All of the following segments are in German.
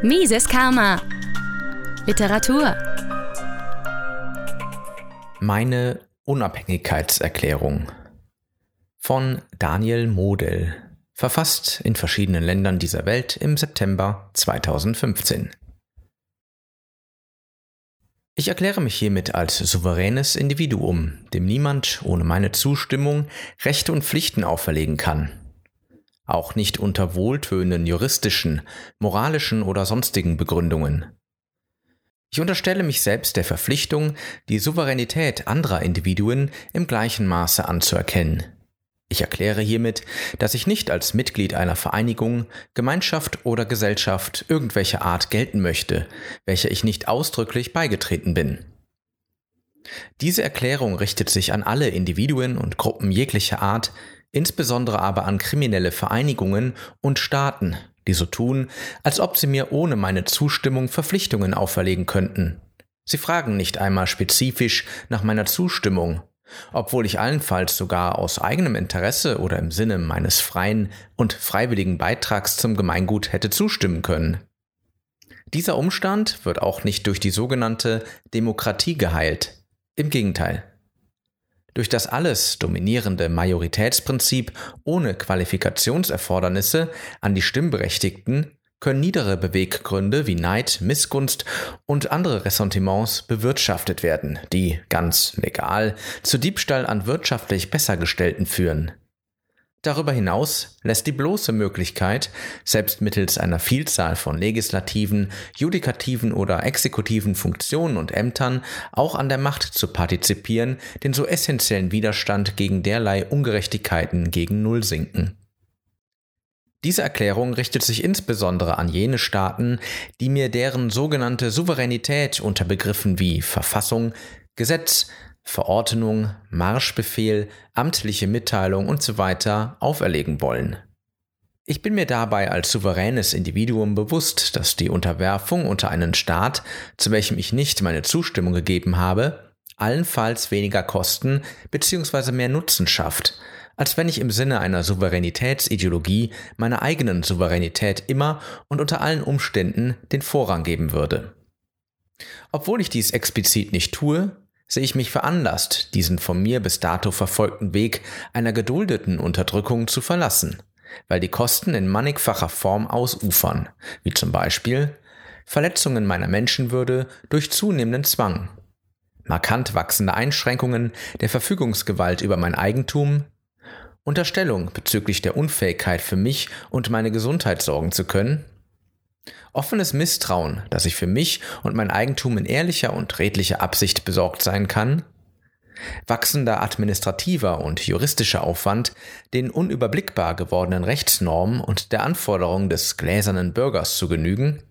Mises Karma. Literatur. Meine Unabhängigkeitserklärung von Daniel Model, verfasst in verschiedenen Ländern dieser Welt im September 2015. Ich erkläre mich hiermit als souveränes Individuum, dem niemand ohne meine Zustimmung Rechte und Pflichten auferlegen kann auch nicht unter wohltönen juristischen, moralischen oder sonstigen Begründungen. Ich unterstelle mich selbst der Verpflichtung, die Souveränität anderer Individuen im gleichen Maße anzuerkennen. Ich erkläre hiermit, dass ich nicht als Mitglied einer Vereinigung, Gemeinschaft oder Gesellschaft irgendwelcher Art gelten möchte, welcher ich nicht ausdrücklich beigetreten bin. Diese Erklärung richtet sich an alle Individuen und Gruppen jeglicher Art, insbesondere aber an kriminelle Vereinigungen und Staaten, die so tun, als ob sie mir ohne meine Zustimmung Verpflichtungen auferlegen könnten. Sie fragen nicht einmal spezifisch nach meiner Zustimmung, obwohl ich allenfalls sogar aus eigenem Interesse oder im Sinne meines freien und freiwilligen Beitrags zum Gemeingut hätte zustimmen können. Dieser Umstand wird auch nicht durch die sogenannte Demokratie geheilt. Im Gegenteil. Durch das alles dominierende Majoritätsprinzip ohne Qualifikationserfordernisse an die Stimmberechtigten können niedere Beweggründe wie Neid, Missgunst und andere Ressentiments bewirtschaftet werden, die ganz legal zu Diebstahl an wirtschaftlich Bessergestellten führen. Darüber hinaus lässt die bloße Möglichkeit, selbst mittels einer Vielzahl von legislativen, judikativen oder exekutiven Funktionen und Ämtern auch an der Macht zu partizipieren, den so essentiellen Widerstand gegen derlei Ungerechtigkeiten gegen Null sinken. Diese Erklärung richtet sich insbesondere an jene Staaten, die mir deren sogenannte Souveränität unter Begriffen wie Verfassung, Gesetz, Verordnung, Marschbefehl, amtliche Mitteilung usw. So auferlegen wollen. Ich bin mir dabei als souveränes Individuum bewusst, dass die Unterwerfung unter einen Staat, zu welchem ich nicht meine Zustimmung gegeben habe, allenfalls weniger Kosten bzw. mehr Nutzen schafft, als wenn ich im Sinne einer Souveränitätsideologie meiner eigenen Souveränität immer und unter allen Umständen den Vorrang geben würde. Obwohl ich dies explizit nicht tue, sehe ich mich veranlasst, diesen von mir bis dato verfolgten Weg einer geduldeten Unterdrückung zu verlassen, weil die Kosten in mannigfacher Form ausufern, wie zum Beispiel Verletzungen meiner Menschenwürde durch zunehmenden Zwang, markant wachsende Einschränkungen der Verfügungsgewalt über mein Eigentum, Unterstellung bezüglich der Unfähigkeit für mich und meine Gesundheit sorgen zu können, Offenes Misstrauen, dass ich für mich und mein Eigentum in ehrlicher und redlicher Absicht besorgt sein kann, wachsender administrativer und juristischer Aufwand, den unüberblickbar gewordenen Rechtsnormen und der Anforderung des gläsernen Bürgers zu genügen,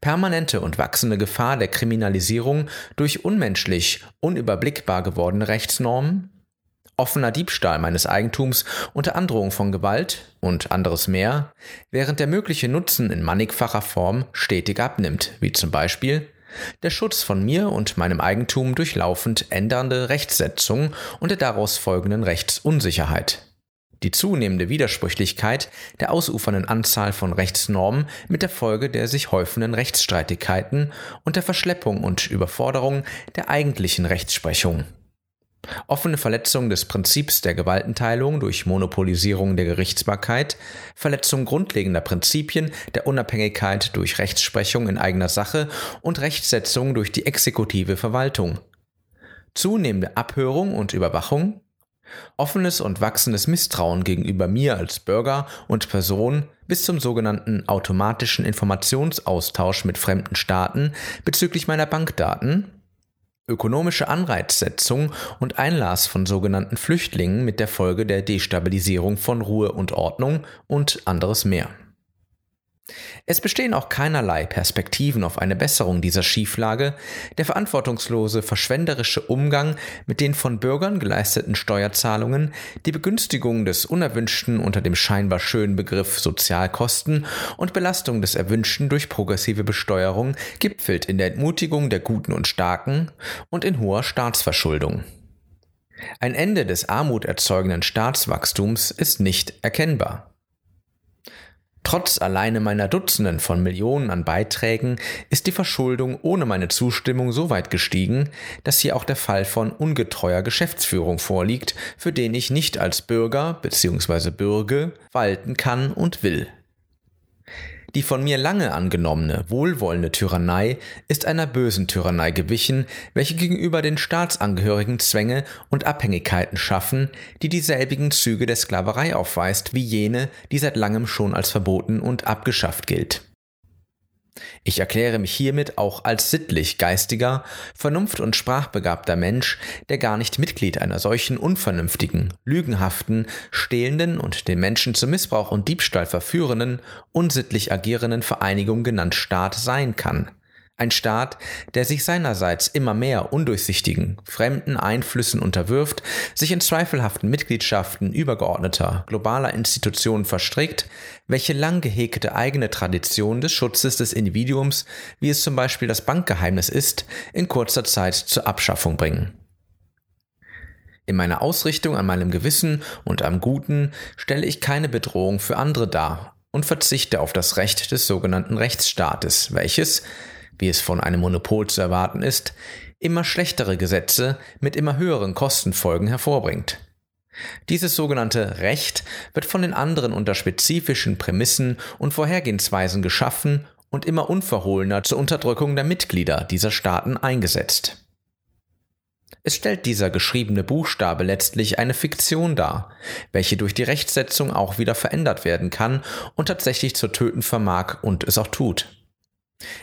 permanente und wachsende Gefahr der Kriminalisierung durch unmenschlich, unüberblickbar gewordene Rechtsnormen, offener Diebstahl meines Eigentums unter Androhung von Gewalt und anderes mehr, während der mögliche Nutzen in mannigfacher Form stetig abnimmt, wie zum Beispiel der Schutz von mir und meinem Eigentum durch laufend ändernde Rechtssetzung und der daraus folgenden Rechtsunsicherheit. Die zunehmende Widersprüchlichkeit der ausufernden Anzahl von Rechtsnormen mit der Folge der sich häufenden Rechtsstreitigkeiten und der Verschleppung und Überforderung der eigentlichen Rechtsprechung. Offene Verletzung des Prinzips der Gewaltenteilung durch Monopolisierung der Gerichtsbarkeit, Verletzung grundlegender Prinzipien der Unabhängigkeit durch Rechtsprechung in eigener Sache und Rechtsetzung durch die exekutive Verwaltung. Zunehmende Abhörung und Überwachung, offenes und wachsendes Misstrauen gegenüber mir als Bürger und Person bis zum sogenannten automatischen Informationsaustausch mit fremden Staaten bezüglich meiner Bankdaten, ökonomische Anreizsetzung und Einlass von sogenannten Flüchtlingen mit der Folge der Destabilisierung von Ruhe und Ordnung und anderes mehr. Es bestehen auch keinerlei Perspektiven auf eine Besserung dieser Schieflage, der verantwortungslose, verschwenderische Umgang mit den von Bürgern geleisteten Steuerzahlungen, die Begünstigung des Unerwünschten unter dem scheinbar schönen Begriff Sozialkosten und Belastung des Erwünschten durch progressive Besteuerung gipfelt in der Entmutigung der Guten und Starken und in hoher Staatsverschuldung. Ein Ende des armuterzeugenden Staatswachstums ist nicht erkennbar. Trotz alleine meiner Dutzenden von Millionen an Beiträgen ist die Verschuldung ohne meine Zustimmung so weit gestiegen, dass hier auch der Fall von ungetreuer Geschäftsführung vorliegt, für den ich nicht als Bürger bzw. Bürge walten kann und will. Die von mir lange angenommene, wohlwollende Tyrannei ist einer bösen Tyrannei gewichen, welche gegenüber den Staatsangehörigen Zwänge und Abhängigkeiten schaffen, die dieselbigen Züge der Sklaverei aufweist wie jene, die seit langem schon als verboten und abgeschafft gilt. Ich erkläre mich hiermit auch als sittlich geistiger, vernunft- und sprachbegabter Mensch, der gar nicht Mitglied einer solchen unvernünftigen, lügenhaften, stehlenden und den Menschen zu Missbrauch und Diebstahl verführenden, unsittlich agierenden Vereinigung genannt Staat sein kann, ein Staat, der sich seinerseits immer mehr undurchsichtigen, fremden Einflüssen unterwirft, sich in zweifelhaften Mitgliedschaften übergeordneter, globaler Institutionen verstrickt, welche lang gehegte eigene Tradition des Schutzes des Individuums, wie es zum Beispiel das Bankgeheimnis ist, in kurzer Zeit zur Abschaffung bringen. In meiner Ausrichtung an meinem Gewissen und am Guten stelle ich keine Bedrohung für andere dar und verzichte auf das Recht des sogenannten Rechtsstaates, welches, wie es von einem Monopol zu erwarten ist, immer schlechtere Gesetze mit immer höheren Kostenfolgen hervorbringt. Dieses sogenannte Recht wird von den anderen unter spezifischen Prämissen und Vorhergehensweisen geschaffen und immer unverhohlener zur Unterdrückung der Mitglieder dieser Staaten eingesetzt. Es stellt dieser geschriebene Buchstabe letztlich eine Fiktion dar, welche durch die Rechtsetzung auch wieder verändert werden kann und tatsächlich zu töten vermag und es auch tut.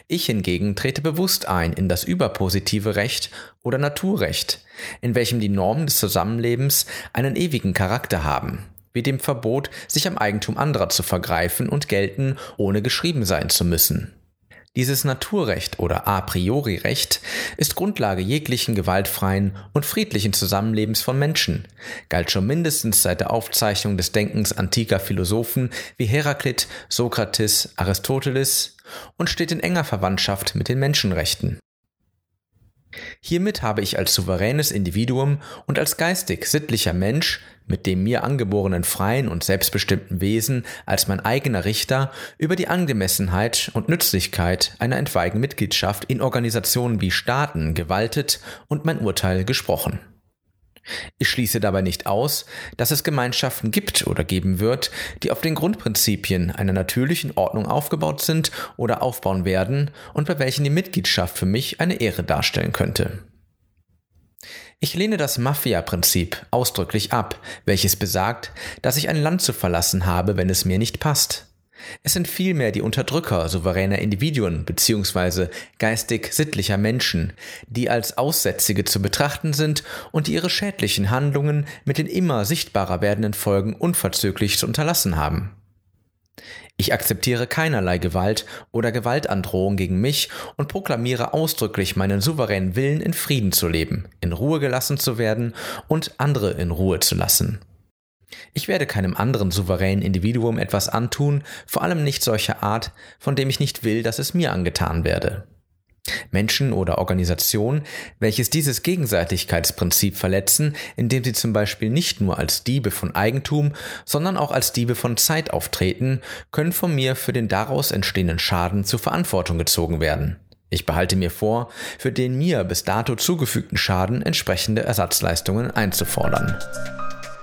Ich hingegen trete bewusst ein in das überpositive Recht oder Naturrecht, in welchem die Normen des Zusammenlebens einen ewigen Charakter haben, wie dem Verbot, sich am Eigentum anderer zu vergreifen und gelten, ohne geschrieben sein zu müssen. Dieses Naturrecht oder a priori Recht ist Grundlage jeglichen gewaltfreien und friedlichen Zusammenlebens von Menschen, galt schon mindestens seit der Aufzeichnung des Denkens antiker Philosophen wie Heraklit, Sokrates, Aristoteles und steht in enger Verwandtschaft mit den Menschenrechten. Hiermit habe ich als souveränes Individuum und als geistig sittlicher Mensch mit dem mir angeborenen freien und selbstbestimmten Wesen als mein eigener Richter über die Angemessenheit und Nützlichkeit einer entweigen Mitgliedschaft in Organisationen wie Staaten gewaltet und mein Urteil gesprochen. Ich schließe dabei nicht aus, dass es Gemeinschaften gibt oder geben wird, die auf den Grundprinzipien einer natürlichen Ordnung aufgebaut sind oder aufbauen werden und bei welchen die Mitgliedschaft für mich eine Ehre darstellen könnte. Ich lehne das Mafia-Prinzip ausdrücklich ab, welches besagt, dass ich ein Land zu verlassen habe, wenn es mir nicht passt. Es sind vielmehr die Unterdrücker souveräner Individuen bzw. geistig-sittlicher Menschen, die als Aussätzige zu betrachten sind und die ihre schädlichen Handlungen mit den immer sichtbarer werdenden Folgen unverzüglich zu unterlassen haben. Ich akzeptiere keinerlei Gewalt oder Gewaltandrohung gegen mich und proklamiere ausdrücklich meinen souveränen Willen, in Frieden zu leben, in Ruhe gelassen zu werden und andere in Ruhe zu lassen. Ich werde keinem anderen souveränen Individuum etwas antun, vor allem nicht solcher Art, von dem ich nicht will, dass es mir angetan werde. Menschen oder Organisationen, welches dieses Gegenseitigkeitsprinzip verletzen, indem sie zum Beispiel nicht nur als Diebe von Eigentum, sondern auch als Diebe von Zeit auftreten, können von mir für den daraus entstehenden Schaden zur Verantwortung gezogen werden. Ich behalte mir vor, für den mir bis dato zugefügten Schaden entsprechende Ersatzleistungen einzufordern.